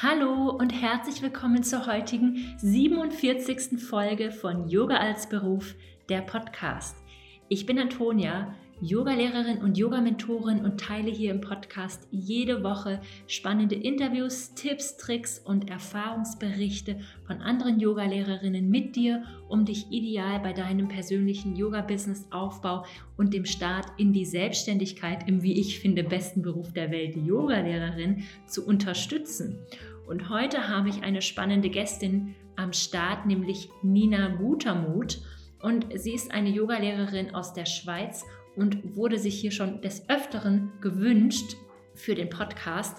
Hallo und herzlich willkommen zur heutigen 47. Folge von Yoga als Beruf, der Podcast. Ich bin Antonia, Yogalehrerin und Yogamentorin und teile hier im Podcast jede Woche spannende Interviews, Tipps, Tricks und Erfahrungsberichte von anderen Yogalehrerinnen mit dir, um dich ideal bei deinem persönlichen Yoga-Business-Aufbau und dem Start in die Selbstständigkeit im, wie ich finde, besten Beruf der Welt, Yogalehrerin, zu unterstützen. Und heute habe ich eine spannende Gästin am Start, nämlich Nina Gutermuth. Und sie ist eine Yogalehrerin aus der Schweiz und wurde sich hier schon des Öfteren gewünscht für den Podcast.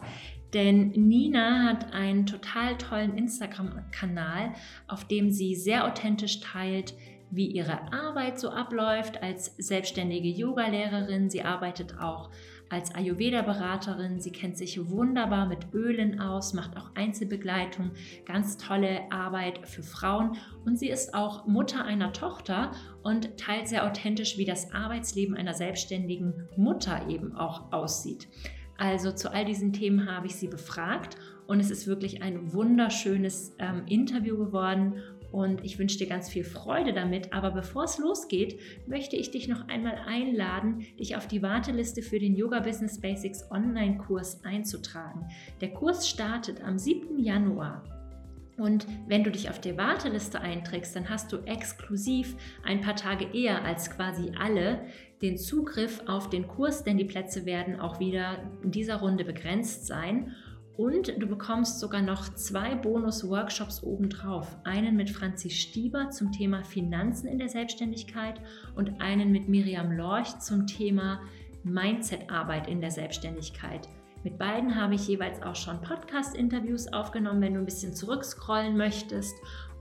Denn Nina hat einen total tollen Instagram-Kanal, auf dem sie sehr authentisch teilt, wie ihre Arbeit so abläuft als selbstständige Yogalehrerin. Sie arbeitet auch als Ayurveda-Beraterin. Sie kennt sich wunderbar mit Ölen aus, macht auch Einzelbegleitung, ganz tolle Arbeit für Frauen und sie ist auch Mutter einer Tochter und teilt sehr authentisch, wie das Arbeitsleben einer selbstständigen Mutter eben auch aussieht. Also zu all diesen Themen habe ich sie befragt und es ist wirklich ein wunderschönes ähm, Interview geworden und ich wünsche dir ganz viel Freude damit. Aber bevor es losgeht, möchte ich dich noch einmal einladen, dich auf die Warteliste für den Yoga Business Basics Online-Kurs einzutragen. Der Kurs startet am 7. Januar. Und wenn du dich auf der Warteliste einträgst, dann hast du exklusiv ein paar Tage eher als quasi alle den Zugriff auf den Kurs, denn die Plätze werden auch wieder in dieser Runde begrenzt sein. Und du bekommst sogar noch zwei Bonus-Workshops obendrauf. Einen mit Franzi Stieber zum Thema Finanzen in der Selbstständigkeit und einen mit Miriam Lorch zum Thema Mindset-Arbeit in der Selbstständigkeit. Mit beiden habe ich jeweils auch schon Podcast-Interviews aufgenommen, wenn du ein bisschen zurückscrollen möchtest.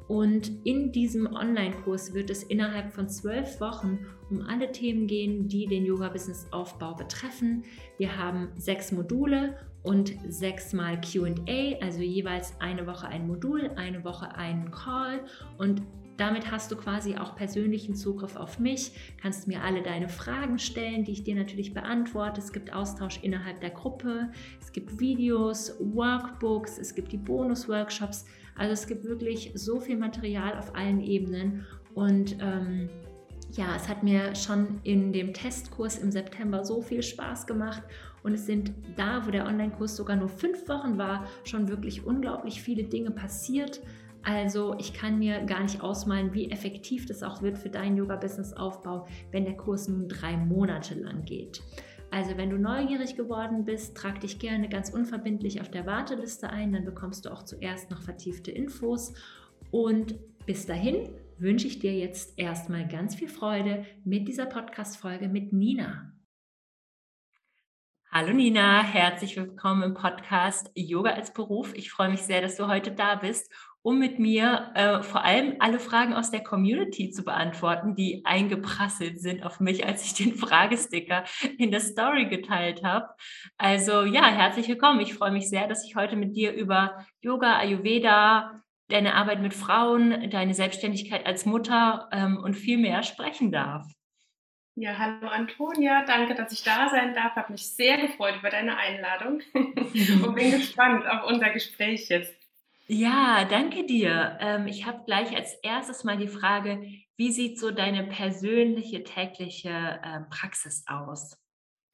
Und in diesem Online-Kurs wird es innerhalb von zwölf Wochen um alle Themen gehen, die den Yoga-Business-Aufbau betreffen. Wir haben sechs Module und sechsmal QA, also jeweils eine Woche ein Modul, eine Woche einen Call und damit hast du quasi auch persönlichen Zugriff auf mich, kannst mir alle deine Fragen stellen, die ich dir natürlich beantworte. Es gibt Austausch innerhalb der Gruppe, es gibt Videos, Workbooks, es gibt die Bonus-Workshops. Also es gibt wirklich so viel Material auf allen Ebenen und ähm, ja, es hat mir schon in dem Testkurs im September so viel Spaß gemacht und es sind da, wo der Online-Kurs sogar nur fünf Wochen war, schon wirklich unglaublich viele Dinge passiert. Also ich kann mir gar nicht ausmalen, wie effektiv das auch wird für deinen Yoga-Business-Aufbau, wenn der Kurs nun drei Monate lang geht. Also wenn du neugierig geworden bist, trag dich gerne ganz unverbindlich auf der Warteliste ein, dann bekommst du auch zuerst noch vertiefte Infos. Und bis dahin wünsche ich dir jetzt erstmal ganz viel Freude mit dieser Podcast-Folge mit Nina. Hallo Nina, herzlich willkommen im Podcast Yoga als Beruf. Ich freue mich sehr, dass du heute da bist, um mit mir äh, vor allem alle Fragen aus der Community zu beantworten, die eingeprasselt sind auf mich, als ich den Fragesticker in der Story geteilt habe. Also ja, herzlich willkommen. Ich freue mich sehr, dass ich heute mit dir über Yoga, Ayurveda, deine Arbeit mit Frauen, deine Selbstständigkeit als Mutter ähm, und viel mehr sprechen darf. Ja, hallo Antonia, danke, dass ich da sein darf. Habe mich sehr gefreut über deine Einladung und bin gespannt auf unser Gespräch jetzt. Ja, danke dir. Ähm, ich habe gleich als erstes mal die Frage, wie sieht so deine persönliche tägliche äh, Praxis aus?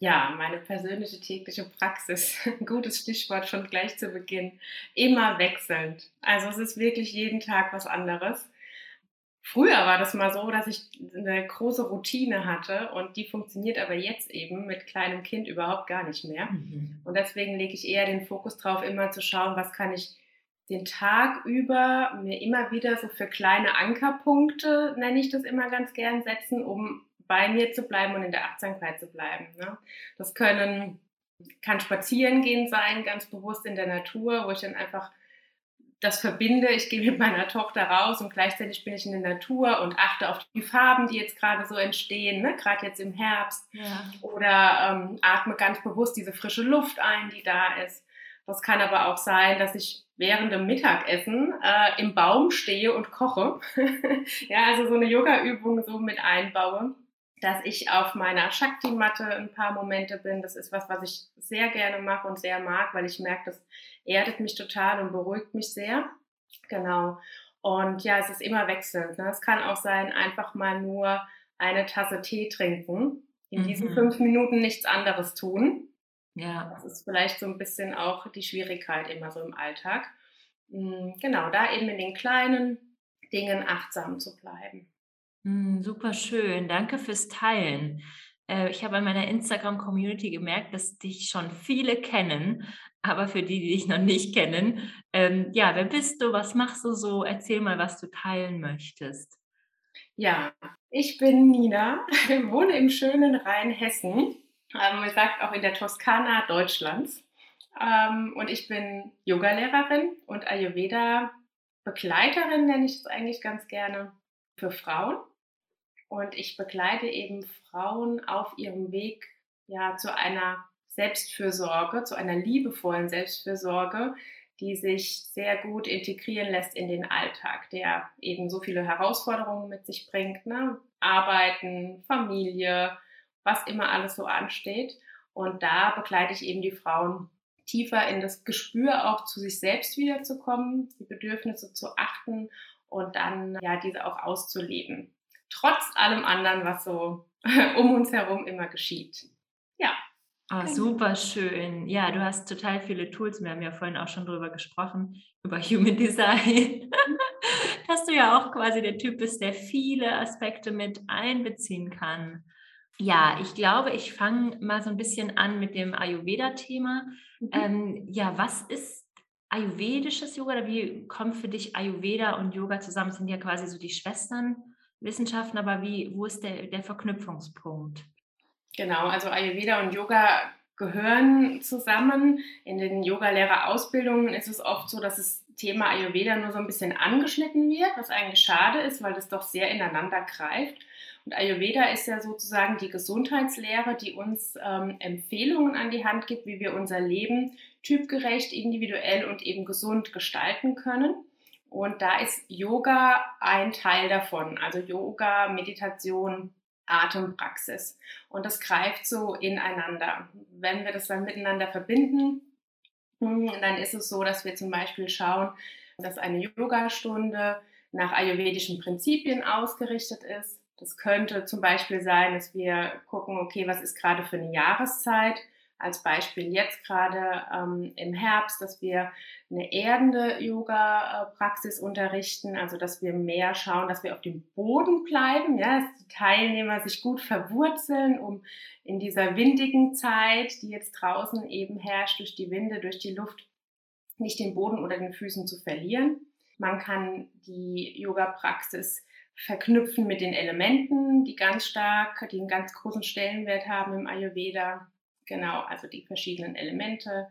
Ja, meine persönliche tägliche Praxis, gutes Stichwort schon gleich zu Beginn, immer wechselnd. Also es ist wirklich jeden Tag was anderes. Früher war das mal so, dass ich eine große Routine hatte und die funktioniert aber jetzt eben mit kleinem Kind überhaupt gar nicht mehr. Mhm. Und deswegen lege ich eher den Fokus drauf, immer zu schauen, was kann ich den Tag über mir immer wieder so für kleine Ankerpunkte, nenne ich das immer ganz gern, setzen, um bei mir zu bleiben und in der Achtsamkeit zu bleiben. Ne? Das können, kann spazieren gehen sein, ganz bewusst in der Natur, wo ich dann einfach das verbinde, ich gehe mit meiner Tochter raus und gleichzeitig bin ich in der Natur und achte auf die Farben, die jetzt gerade so entstehen, ne? gerade jetzt im Herbst. Ja. Oder ähm, atme ganz bewusst diese frische Luft ein, die da ist. Das kann aber auch sein, dass ich während dem Mittagessen äh, im Baum stehe und koche. ja, also so eine Yoga-Übung so mit einbaue dass ich auf meiner Shakti-Matte ein paar Momente bin. Das ist was, was ich sehr gerne mache und sehr mag, weil ich merke, das erdet mich total und beruhigt mich sehr. Genau. Und ja, es ist immer wechselnd. Ne? Es kann auch sein, einfach mal nur eine Tasse Tee trinken, in mhm. diesen fünf Minuten nichts anderes tun. Ja. Das ist vielleicht so ein bisschen auch die Schwierigkeit immer so im Alltag. Hm, genau, da eben in den kleinen Dingen achtsam zu bleiben. Mm, super schön, danke fürs Teilen. Äh, ich habe an meiner Instagram-Community gemerkt, dass dich schon viele kennen, aber für die, die dich noch nicht kennen, ähm, ja, wer bist du, was machst du so? Erzähl mal, was du teilen möchtest. Ja, ich bin Nina, wohne im schönen Rheinhessen, ähm, man sagt auch in der Toskana Deutschlands. Ähm, und ich bin Yogalehrerin und Ayurveda-Begleiterin, nenne ich es eigentlich ganz gerne, für Frauen. Und ich begleite eben Frauen auf ihrem Weg ja, zu einer Selbstfürsorge, zu einer liebevollen Selbstfürsorge, die sich sehr gut integrieren lässt in den Alltag, der eben so viele Herausforderungen mit sich bringt. Ne? Arbeiten, Familie, was immer alles so ansteht. Und da begleite ich eben die Frauen tiefer in das Gespür auch zu sich selbst wiederzukommen, die Bedürfnisse zu achten und dann ja diese auch auszuleben. Trotz allem anderen, was so um uns herum immer geschieht. Ja. Oh, super schön. Ja, du hast total viele Tools. Wir haben ja vorhin auch schon drüber gesprochen, über Human Design. Dass du ja auch quasi der Typ bist, der viele Aspekte mit einbeziehen kann. Ja, ich glaube, ich fange mal so ein bisschen an mit dem Ayurveda-Thema. Mhm. Ähm, ja, was ist ayurvedisches Yoga oder wie kommt für dich Ayurveda und Yoga zusammen? Das sind ja quasi so die Schwesternwissenschaften, aber wie, wo ist der, der Verknüpfungspunkt? Genau, also Ayurveda und Yoga gehören zusammen. In den Yogalehrerausbildungen ist es oft so, dass das Thema Ayurveda nur so ein bisschen angeschnitten wird, was eigentlich schade ist, weil das doch sehr ineinander greift. Und Ayurveda ist ja sozusagen die Gesundheitslehre, die uns ähm, Empfehlungen an die Hand gibt, wie wir unser Leben typgerecht, individuell und eben gesund gestalten können. Und da ist Yoga ein Teil davon. Also Yoga, Meditation, Atempraxis. Und das greift so ineinander. Wenn wir das dann miteinander verbinden, hm, dann ist es so, dass wir zum Beispiel schauen, dass eine Yogastunde nach ayurvedischen Prinzipien ausgerichtet ist. Das könnte zum Beispiel sein, dass wir gucken, okay, was ist gerade für eine Jahreszeit? Als Beispiel jetzt gerade ähm, im Herbst, dass wir eine erdende Yoga-Praxis unterrichten, also dass wir mehr schauen, dass wir auf dem Boden bleiben, ja, dass die Teilnehmer sich gut verwurzeln, um in dieser windigen Zeit, die jetzt draußen eben herrscht, durch die Winde, durch die Luft, nicht den Boden unter den Füßen zu verlieren. Man kann die Yoga-Praxis verknüpfen mit den Elementen, die ganz stark, die einen ganz großen Stellenwert haben im Ayurveda. Genau, also die verschiedenen Elemente.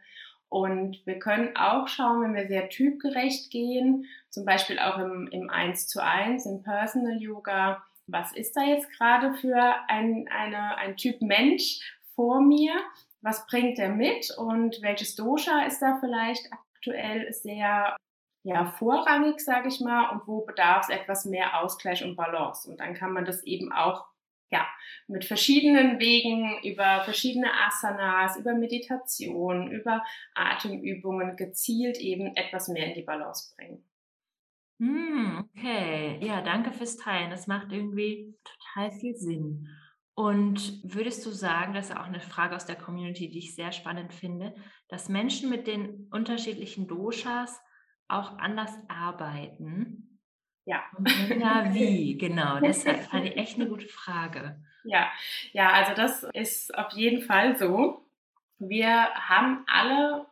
Und wir können auch schauen, wenn wir sehr typgerecht gehen, zum Beispiel auch im, im 1 zu 1, im Personal Yoga, was ist da jetzt gerade für ein, eine, ein Typ Mensch vor mir? Was bringt er mit und welches Dosha ist da vielleicht aktuell sehr ja, vorrangig, sage ich mal, und wo bedarf es etwas mehr Ausgleich und Balance. Und dann kann man das eben auch ja, mit verschiedenen Wegen, über verschiedene Asanas, über Meditation, über Atemübungen gezielt eben etwas mehr in die Balance bringen. Hm, okay, ja, danke fürs Teilen. Das macht irgendwie total viel Sinn. Und würdest du sagen, das ist auch eine Frage aus der Community, die ich sehr spannend finde, dass Menschen mit den unterschiedlichen Doshas auch anders arbeiten? Ja. Ja, wie? Genau, deshalb fand ich echt eine gute Frage. Ja, ja, also das ist auf jeden Fall so. Wir haben alle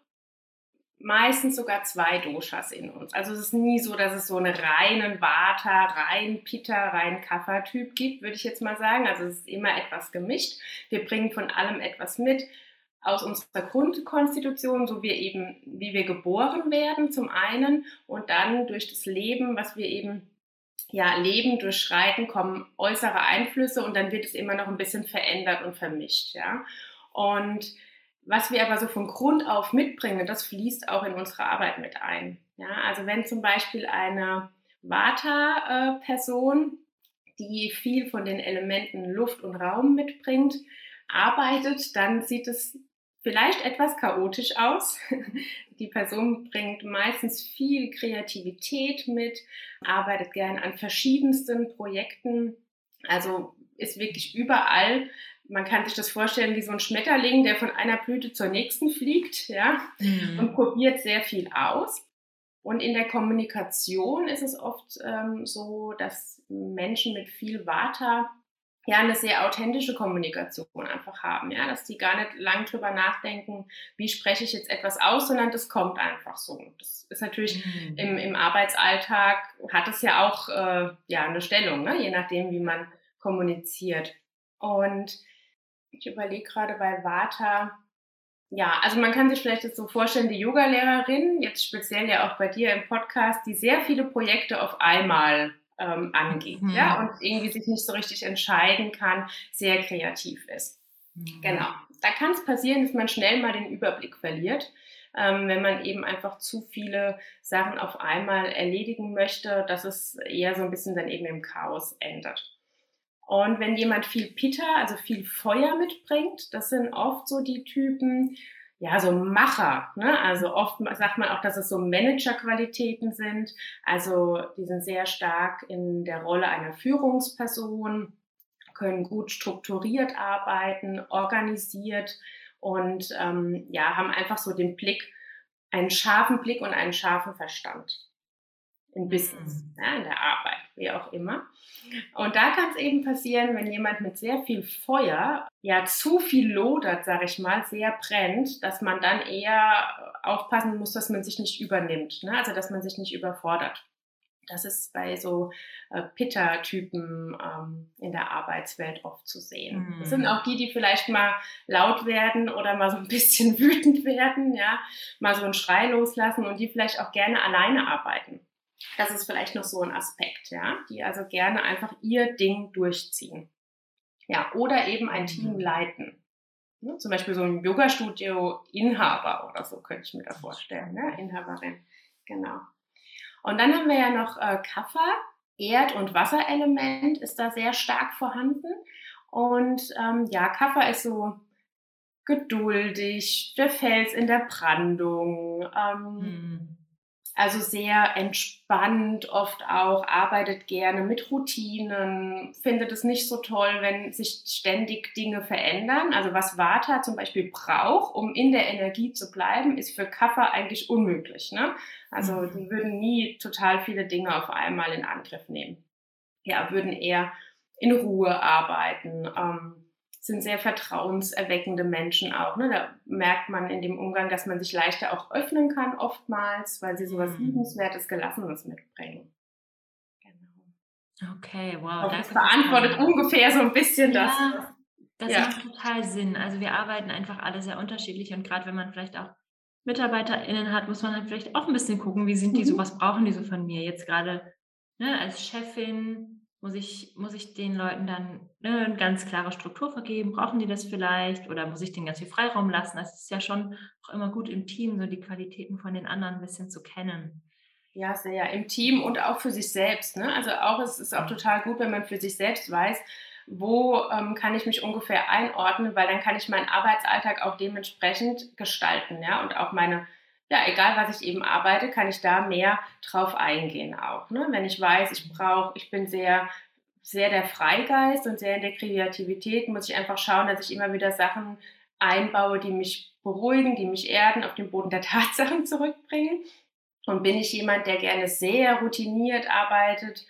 meistens sogar zwei Doshas in uns. Also es ist nie so, dass es so einen reinen Vata, rein Pitta, rein Kapha-Typ gibt, würde ich jetzt mal sagen. Also es ist immer etwas gemischt. Wir bringen von allem etwas mit aus unserer Grundkonstitution, so wie eben, wie wir geboren werden, zum einen, und dann durch das Leben, was wir eben ja, Leben durchschreiten, kommen äußere Einflüsse und dann wird es immer noch ein bisschen verändert und vermischt, ja. Und was wir aber so von Grund auf mitbringen, das fließt auch in unsere Arbeit mit ein. Ja, also wenn zum Beispiel eine Vata-Person die viel von den Elementen Luft und Raum mitbringt, arbeitet, dann sieht es vielleicht etwas chaotisch aus. Die Person bringt meistens viel Kreativität mit, arbeitet gern an verschiedensten Projekten, also ist wirklich überall. Man kann sich das vorstellen wie so ein Schmetterling, der von einer Blüte zur nächsten fliegt, ja, mhm. und probiert sehr viel aus. Und in der Kommunikation ist es oft ähm, so, dass Menschen mit viel Vata ja eine sehr authentische Kommunikation einfach haben, ja, dass die gar nicht lang drüber nachdenken, wie spreche ich jetzt etwas aus, sondern das kommt einfach so. Das ist natürlich mhm. im, im Arbeitsalltag hat es ja auch äh, ja eine Stellung, ne? je nachdem, wie man kommuniziert. Und ich überlege gerade bei Vata, ja, also man kann sich vielleicht jetzt so vorstellen, die Yogalehrerin, jetzt speziell ja auch bei dir im Podcast, die sehr viele Projekte auf einmal ähm, angeht, mhm. ja, und irgendwie sich nicht so richtig entscheiden kann, sehr kreativ ist. Mhm. Genau. Da kann es passieren, dass man schnell mal den Überblick verliert, ähm, wenn man eben einfach zu viele Sachen auf einmal erledigen möchte, dass es eher so ein bisschen dann eben im Chaos endet. Und wenn jemand viel Pitta, also viel Feuer mitbringt, das sind oft so die Typen, ja, so Macher. Ne? Also oft sagt man auch, dass es so Managerqualitäten sind. Also die sind sehr stark in der Rolle einer Führungsperson, können gut strukturiert arbeiten, organisiert und ähm, ja, haben einfach so den Blick, einen scharfen Blick und einen scharfen Verstand im Business, mhm. ja, in der Arbeit, wie auch immer. Und da kann es eben passieren, wenn jemand mit sehr viel Feuer ja zu viel lodert, sage ich mal, sehr brennt, dass man dann eher aufpassen muss, dass man sich nicht übernimmt, ne? also dass man sich nicht überfordert. Das ist bei so äh, Pitta-Typen ähm, in der Arbeitswelt oft zu sehen. Mhm. Das sind auch die, die vielleicht mal laut werden oder mal so ein bisschen wütend werden, ja, mal so einen Schrei loslassen und die vielleicht auch gerne alleine arbeiten. Das ist vielleicht noch so ein Aspekt, ja, die also gerne einfach ihr Ding durchziehen. Ja, oder eben ein Team mhm. leiten. Ne? Zum Beispiel so ein Yoga-Studio-Inhaber oder so könnte ich mir da vorstellen, ne? Inhaberin. Genau. Und dann haben wir ja noch äh, Kapha, Erd- und Wasserelement ist da sehr stark vorhanden. Und ähm, ja, Kapha ist so geduldig, der Fels in der Brandung. Ähm, mhm also sehr entspannt oft auch, arbeitet gerne mit Routinen, findet es nicht so toll, wenn sich ständig Dinge verändern. Also was Vata zum Beispiel braucht, um in der Energie zu bleiben, ist für Kaffer eigentlich unmöglich. Ne? Also mhm. die würden nie total viele Dinge auf einmal in Angriff nehmen. Ja, würden eher in Ruhe arbeiten. Ähm, sind sehr vertrauenserweckende Menschen auch. Ne? Da merkt man in dem Umgang, dass man sich leichter auch öffnen kann oftmals, weil sie sowas mhm. Liebenswertes, Gelassenes mitbringen. Genau. Okay, wow. das beantwortet ungefähr so ein bisschen ja, das. Das ja. macht total Sinn. Also wir arbeiten einfach alle sehr unterschiedlich und gerade wenn man vielleicht auch MitarbeiterInnen hat, muss man halt vielleicht auch ein bisschen gucken, wie sind die so, mhm. was brauchen die so von mir jetzt gerade ne, als Chefin, muss ich, muss ich den Leuten dann ne, eine ganz klare Struktur vergeben? Brauchen die das vielleicht? Oder muss ich denen ganz viel Freiraum lassen? Das ist ja schon auch immer gut im Team, so die Qualitäten von den anderen ein bisschen zu kennen. Ja, sehr. Im Team und auch für sich selbst. Ne? Also auch es ist auch total gut, wenn man für sich selbst weiß, wo ähm, kann ich mich ungefähr einordnen, weil dann kann ich meinen Arbeitsalltag auch dementsprechend gestalten, ja, und auch meine ja, egal was ich eben arbeite, kann ich da mehr drauf eingehen auch. Ne? Wenn ich weiß, ich brauche, ich bin sehr, sehr der Freigeist und sehr in der Kreativität, muss ich einfach schauen, dass ich immer wieder Sachen einbaue, die mich beruhigen, die mich erden, auf den Boden der Tatsachen zurückbringen. Und bin ich jemand, der gerne sehr routiniert arbeitet,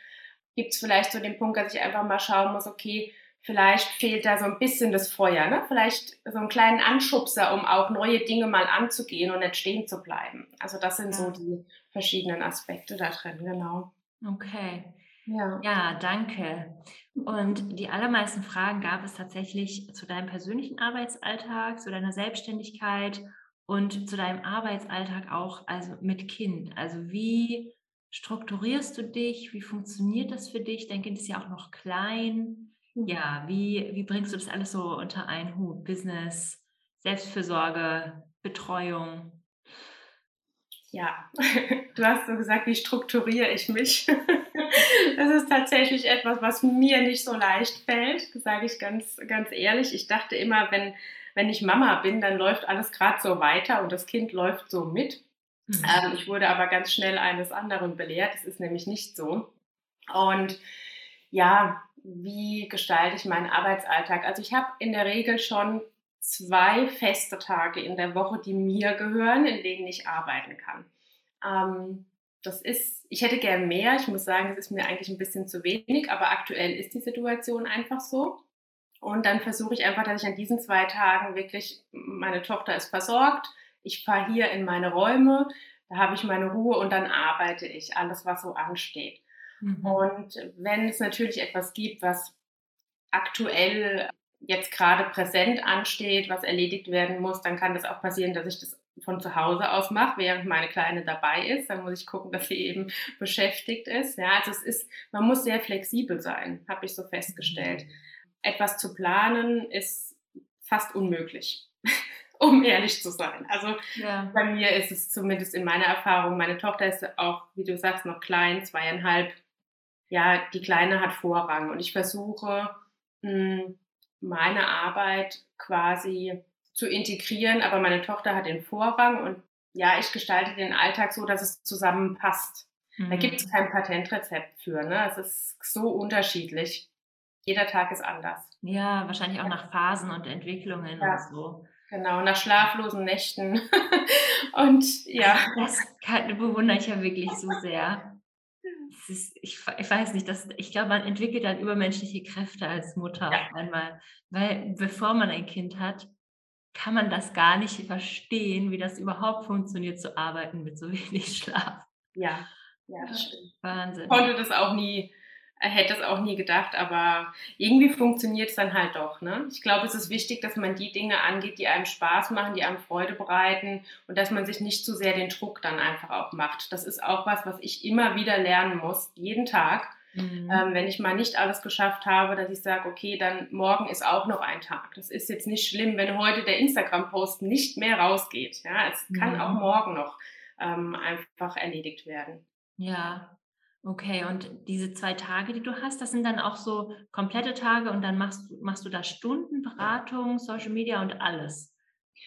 gibt es vielleicht so den Punkt, dass ich einfach mal schauen muss, okay, vielleicht fehlt da so ein bisschen das Feuer, ne? Vielleicht so einen kleinen Anschubser, um auch neue Dinge mal anzugehen und nicht stehen zu bleiben. Also das sind ja. so die verschiedenen Aspekte da drin, genau. Okay. Ja. ja, danke. Und die allermeisten Fragen gab es tatsächlich zu deinem persönlichen Arbeitsalltag, zu deiner Selbstständigkeit und zu deinem Arbeitsalltag auch, also mit Kind. Also wie strukturierst du dich? Wie funktioniert das für dich? Dein Kind ist ja auch noch klein. Ja, wie, wie bringst du das alles so unter einen Hut? Business, Selbstfürsorge, Betreuung? Ja, du hast so gesagt, wie strukturiere ich mich? Das ist tatsächlich etwas, was mir nicht so leicht fällt, sage ich ganz, ganz ehrlich. Ich dachte immer, wenn, wenn ich Mama bin, dann läuft alles gerade so weiter und das Kind läuft so mit. Mhm. Ähm, ich wurde aber ganz schnell eines anderen belehrt. Das ist nämlich nicht so. Und ja, wie gestalte ich meinen Arbeitsalltag? Also ich habe in der Regel schon zwei feste Tage in der Woche, die mir gehören, in denen ich arbeiten kann. Ähm, das ist, ich hätte gern mehr. Ich muss sagen, es ist mir eigentlich ein bisschen zu wenig, aber aktuell ist die Situation einfach so. Und dann versuche ich einfach, dass ich an diesen zwei Tagen wirklich, meine Tochter ist versorgt, ich fahre hier in meine Räume, da habe ich meine Ruhe und dann arbeite ich alles, was so ansteht. Mhm. Und wenn es natürlich etwas gibt, was aktuell jetzt gerade präsent ansteht, was erledigt werden muss, dann kann das auch passieren, dass ich das von zu Hause aus mache, während meine Kleine dabei ist. Dann muss ich gucken, dass sie eben beschäftigt ist. Ja, also es ist, man muss sehr flexibel sein, habe ich so festgestellt. Etwas zu planen ist fast unmöglich, um ehrlich zu sein. Also ja. bei mir ist es zumindest in meiner Erfahrung, meine Tochter ist auch, wie du sagst, noch klein, zweieinhalb. Ja, die Kleine hat Vorrang und ich versuche, hm, meine Arbeit quasi zu integrieren, aber meine Tochter hat den Vorrang und ja, ich gestalte den Alltag so, dass es zusammenpasst. Mhm. Da gibt es kein Patentrezept für. Ne? Es ist so unterschiedlich. Jeder Tag ist anders. Ja, wahrscheinlich auch nach Phasen und Entwicklungen ja. und so. Genau, nach schlaflosen Nächten. und ja. Das bewundere ich ja wirklich so sehr. Ist, ich, ich, weiß nicht, das, ich glaube, man entwickelt dann übermenschliche Kräfte als Mutter ja. einmal. Weil bevor man ein Kind hat, kann man das gar nicht verstehen, wie das überhaupt funktioniert, zu arbeiten mit so wenig Schlaf. Ja, ja, das stimmt. Wahnsinn. Ich konnte das auch nie, hätte es auch nie gedacht, aber irgendwie funktioniert es dann halt doch. Ne? Ich glaube, es ist wichtig, dass man die Dinge angeht, die einem Spaß machen, die einem Freude bereiten und dass man sich nicht zu sehr den Druck dann einfach auch macht. Das ist auch was, was ich immer wieder lernen muss, jeden Tag Mhm. Ähm, wenn ich mal nicht alles geschafft habe, dass ich sage, okay, dann morgen ist auch noch ein Tag. Das ist jetzt nicht schlimm, wenn heute der Instagram-Post nicht mehr rausgeht. Ja, es mhm. kann auch morgen noch ähm, einfach erledigt werden. Ja, okay. Und diese zwei Tage, die du hast, das sind dann auch so komplette Tage und dann machst, machst du da Stunden Beratung, Social Media und alles.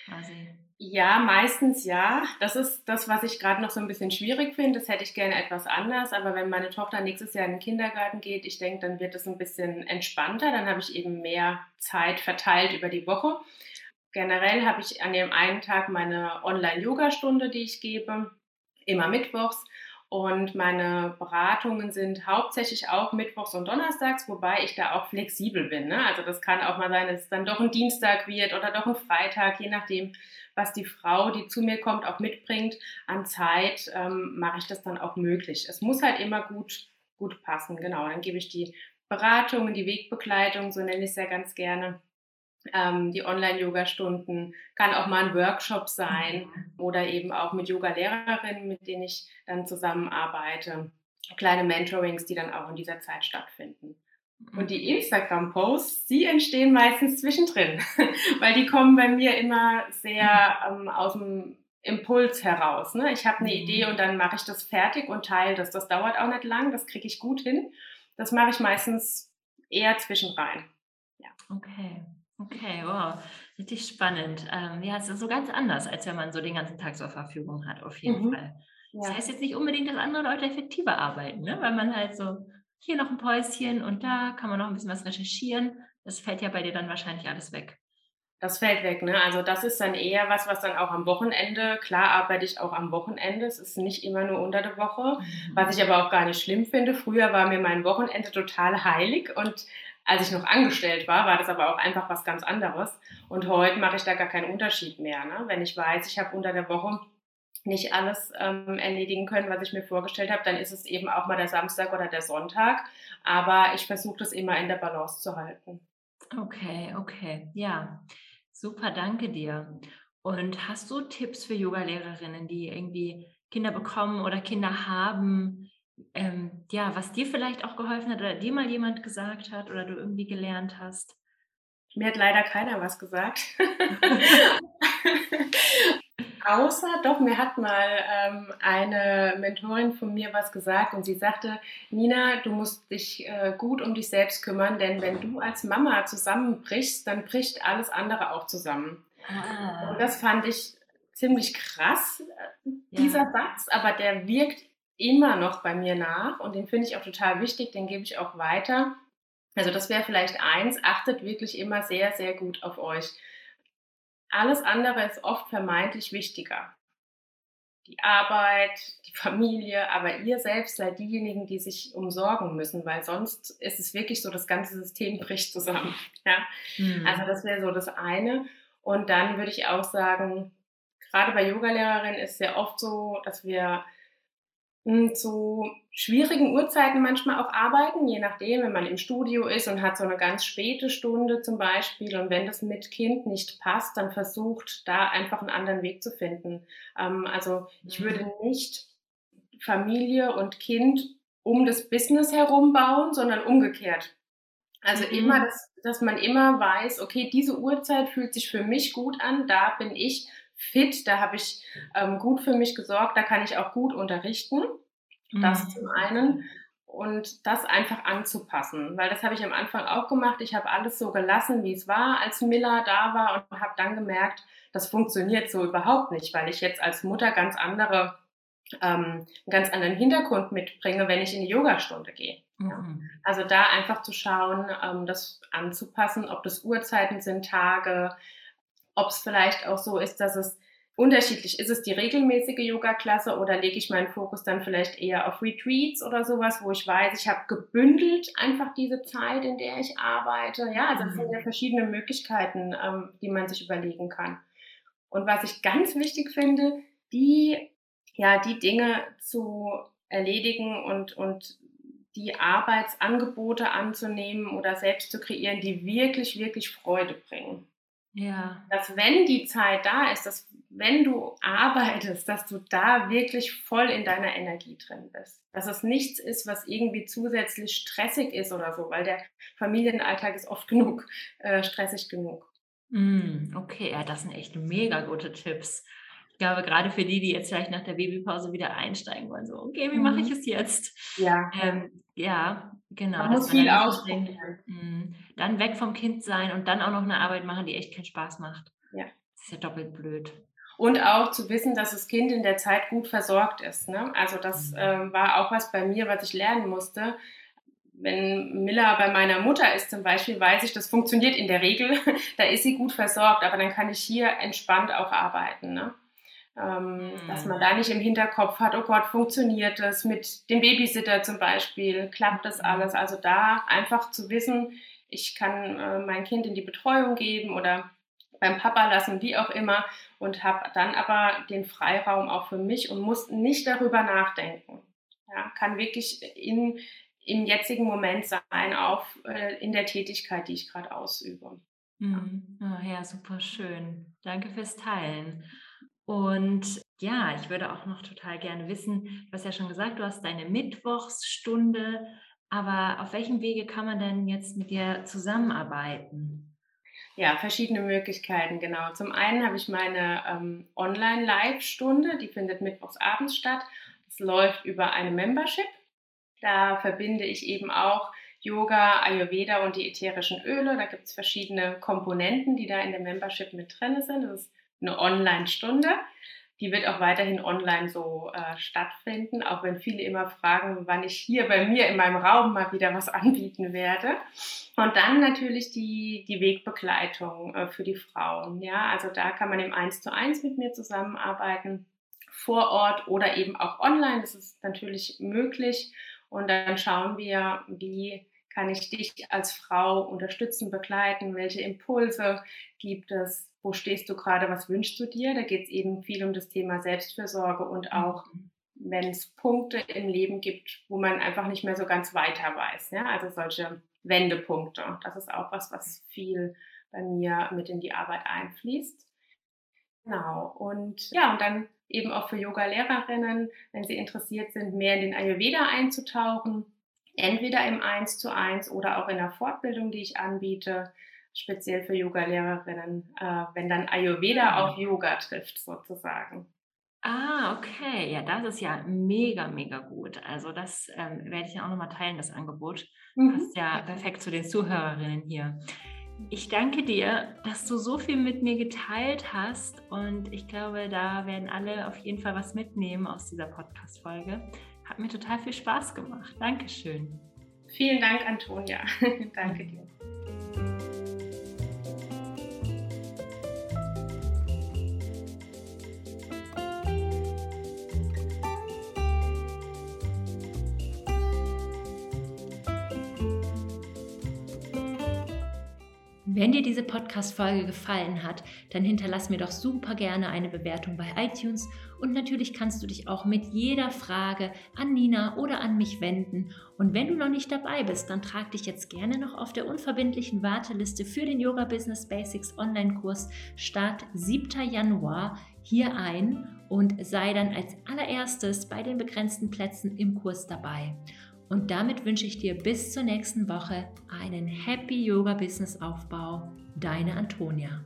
Quasi. Ja, meistens ja. Das ist das, was ich gerade noch so ein bisschen schwierig finde. Das hätte ich gerne etwas anders. Aber wenn meine Tochter nächstes Jahr in den Kindergarten geht, ich denke, dann wird es ein bisschen entspannter. Dann habe ich eben mehr Zeit verteilt über die Woche. Generell habe ich an dem einen Tag meine Online-Yoga-Stunde, die ich gebe, immer mittwochs. Und meine Beratungen sind hauptsächlich auch mittwochs und donnerstags, wobei ich da auch flexibel bin. Ne? Also das kann auch mal sein, dass es dann doch ein Dienstag wird oder doch ein Freitag, je nachdem, was die Frau, die zu mir kommt, auch mitbringt an Zeit, ähm, mache ich das dann auch möglich. Es muss halt immer gut, gut passen. Genau, dann gebe ich die Beratung, die Wegbegleitung, so nenne ich es ja ganz gerne. Ähm, die Online-Yoga-Stunden, kann auch mal ein Workshop sein mhm. oder eben auch mit Yoga-Lehrerinnen, mit denen ich dann zusammenarbeite. Kleine Mentorings, die dann auch in dieser Zeit stattfinden. Und die Instagram-Posts, die entstehen meistens zwischendrin, weil die kommen bei mir immer sehr ähm, aus dem Impuls heraus. Ne? Ich habe eine Idee mhm. und dann mache ich das fertig und teile das. Das dauert auch nicht lang, das kriege ich gut hin. Das mache ich meistens eher zwischenrein. Ja. Okay, okay, wow, richtig spannend. Ähm, ja, es ist so ganz anders, als wenn man so den ganzen Tag zur Verfügung hat, auf jeden mhm. Fall. Das ja. heißt jetzt nicht unbedingt, dass andere Leute effektiver arbeiten, ne? weil man halt so hier noch ein Päuschen und da kann man noch ein bisschen was recherchieren. Das fällt ja bei dir dann wahrscheinlich alles weg. Das fällt weg, ne? Also das ist dann eher was, was dann auch am Wochenende, klar arbeite ich auch am Wochenende, es ist nicht immer nur unter der Woche, mhm. was ich aber auch gar nicht schlimm finde. Früher war mir mein Wochenende total heilig und als ich noch angestellt war, war das aber auch einfach was ganz anderes. Und heute mache ich da gar keinen Unterschied mehr. Ne? Wenn ich weiß, ich habe unter der Woche nicht alles ähm, erledigen können, was ich mir vorgestellt habe, dann ist es eben auch mal der Samstag oder der Sonntag. Aber ich versuche das immer in der Balance zu halten. Okay, okay. Ja, super, danke dir. Und hast du Tipps für Yoga-Lehrerinnen, die irgendwie Kinder bekommen oder Kinder haben? Ähm, ja, was dir vielleicht auch geholfen hat oder dir mal jemand gesagt hat oder du irgendwie gelernt hast? Mir hat leider keiner was gesagt. Außer, doch, mir hat mal ähm, eine Mentorin von mir was gesagt und sie sagte, Nina, du musst dich äh, gut um dich selbst kümmern, denn wenn du als Mama zusammenbrichst, dann bricht alles andere auch zusammen. Ah. Und das fand ich ziemlich krass, äh, dieser ja. Satz, aber der wirkt immer noch bei mir nach und den finde ich auch total wichtig, den gebe ich auch weiter. Also das wäre vielleicht eins, achtet wirklich immer sehr, sehr gut auf euch. Alles andere ist oft vermeintlich wichtiger. Die Arbeit, die Familie, aber ihr selbst seid diejenigen, die sich umsorgen müssen, weil sonst ist es wirklich so, das ganze System bricht zusammen. Ja? Mhm. Also das wäre so das eine. Und dann würde ich auch sagen, gerade bei Yogalehrerinnen ist es sehr oft so, dass wir zu schwierigen Uhrzeiten manchmal auch arbeiten, je nachdem, wenn man im Studio ist und hat so eine ganz späte Stunde zum Beispiel und wenn das mit Kind nicht passt, dann versucht da einfach einen anderen Weg zu finden. Ähm, also ich mhm. würde nicht Familie und Kind um das Business herum bauen, sondern umgekehrt. Also mhm. immer, dass, dass man immer weiß, okay, diese Uhrzeit fühlt sich für mich gut an, da bin ich fit, da habe ich ähm, gut für mich gesorgt, da kann ich auch gut unterrichten. Das mhm. zum einen. Und das einfach anzupassen, weil das habe ich am Anfang auch gemacht. Ich habe alles so gelassen, wie es war, als Miller da war und habe dann gemerkt, das funktioniert so überhaupt nicht, weil ich jetzt als Mutter ganz andere, ähm, einen ganz anderen Hintergrund mitbringe, wenn ich in die Yogastunde gehe. Mhm. Also da einfach zu schauen, ähm, das anzupassen, ob das Uhrzeiten sind, Tage, ob es vielleicht auch so ist, dass es unterschiedlich ist. Es die regelmäßige Yoga-Klasse oder lege ich meinen Fokus dann vielleicht eher auf Retreats oder sowas, wo ich weiß, ich habe gebündelt einfach diese Zeit, in der ich arbeite. Ja, also es sind ja mhm. verschiedene Möglichkeiten, ähm, die man sich überlegen kann. Und was ich ganz wichtig finde, die, ja, die Dinge zu erledigen und, und die Arbeitsangebote anzunehmen oder selbst zu kreieren, die wirklich, wirklich Freude bringen. Ja. Dass wenn die Zeit da ist, dass wenn du arbeitest, dass du da wirklich voll in deiner Energie drin bist. Dass es nichts ist, was irgendwie zusätzlich stressig ist oder so, weil der Familienalltag ist oft genug äh, stressig genug. Mm, okay, ja, das sind echt mega gute Tipps. Ich glaube, gerade für die, die jetzt vielleicht nach der Babypause wieder einsteigen wollen, so, okay, wie mache ich mhm. es jetzt? Ja. Ähm, ja, genau. Man muss viel ausprobieren. Mm, dann weg vom Kind sein und dann auch noch eine Arbeit machen, die echt keinen Spaß macht. Ja. Das ist ja doppelt blöd. Und auch zu wissen, dass das Kind in der Zeit gut versorgt ist. Ne? Also das mhm. äh, war auch was bei mir, was ich lernen musste. Wenn Miller bei meiner Mutter ist zum Beispiel, weiß ich, das funktioniert in der Regel. da ist sie gut versorgt, aber dann kann ich hier entspannt auch arbeiten. Ne? Ähm, mhm. Dass man da nicht im Hinterkopf hat, oh Gott, funktioniert das mit dem Babysitter zum Beispiel, klappt das mhm. alles? Also da einfach zu wissen, ich kann äh, mein Kind in die Betreuung geben oder beim Papa lassen, wie auch immer, und habe dann aber den Freiraum auch für mich und muss nicht darüber nachdenken. Ja, kann wirklich in, im jetzigen Moment sein, auch äh, in der Tätigkeit, die ich gerade ausübe. Mhm. Oh, ja, super schön. Danke fürs Teilen. Und ja, ich würde auch noch total gerne wissen, du hast ja schon gesagt, du hast deine Mittwochsstunde, aber auf welchem Wege kann man denn jetzt mit dir zusammenarbeiten? Ja, verschiedene Möglichkeiten, genau. Zum einen habe ich meine ähm, Online-Live-Stunde, die findet mittwochs abends statt. Das läuft über eine Membership. Da verbinde ich eben auch Yoga, Ayurveda und die ätherischen Öle. Da gibt es verschiedene Komponenten, die da in der Membership mit drin sind. Das ist eine Online-Stunde. Die wird auch weiterhin online so äh, stattfinden, auch wenn viele immer fragen, wann ich hier bei mir in meinem Raum mal wieder was anbieten werde. Und dann natürlich die, die Wegbegleitung äh, für die Frauen. Ja, also da kann man im 1 zu 1 mit mir zusammenarbeiten, vor Ort oder eben auch online. Das ist natürlich möglich. Und dann schauen wir, wie kann ich dich als Frau unterstützen, begleiten, welche Impulse gibt es, wo stehst du gerade, was wünschst du dir. Da geht es eben viel um das Thema Selbstfürsorge und auch, mhm. wenn es Punkte im Leben gibt, wo man einfach nicht mehr so ganz weiter weiß. Ja? Also solche Wendepunkte. Das ist auch was, was viel bei mir mit in die Arbeit einfließt. Genau. Und ja, und dann eben auch für Yoga-Lehrerinnen, wenn sie interessiert sind, mehr in den Ayurveda einzutauchen, entweder im 1 zu 1 oder auch in der Fortbildung, die ich anbiete speziell für Yoga-Lehrerinnen, äh, wenn dann Ayurveda auf Yoga trifft sozusagen. Ah, okay. Ja, das ist ja mega, mega gut. Also das ähm, werde ich dann auch nochmal teilen, das Angebot. Mhm. Passt ja perfekt zu den Zuhörerinnen hier. Ich danke dir, dass du so viel mit mir geteilt hast und ich glaube, da werden alle auf jeden Fall was mitnehmen aus dieser Podcast-Folge. Hat mir total viel Spaß gemacht. Dankeschön. Vielen Dank, Antonia. danke dir. Wenn dir diese Podcast-Folge gefallen hat, dann hinterlass mir doch super gerne eine Bewertung bei iTunes und natürlich kannst du dich auch mit jeder Frage an Nina oder an mich wenden. Und wenn du noch nicht dabei bist, dann trag dich jetzt gerne noch auf der unverbindlichen Warteliste für den Yoga Business Basics Online-Kurs Start 7. Januar hier ein und sei dann als allererstes bei den begrenzten Plätzen im Kurs dabei. Und damit wünsche ich dir bis zur nächsten Woche einen Happy Yoga Business Aufbau. Deine Antonia.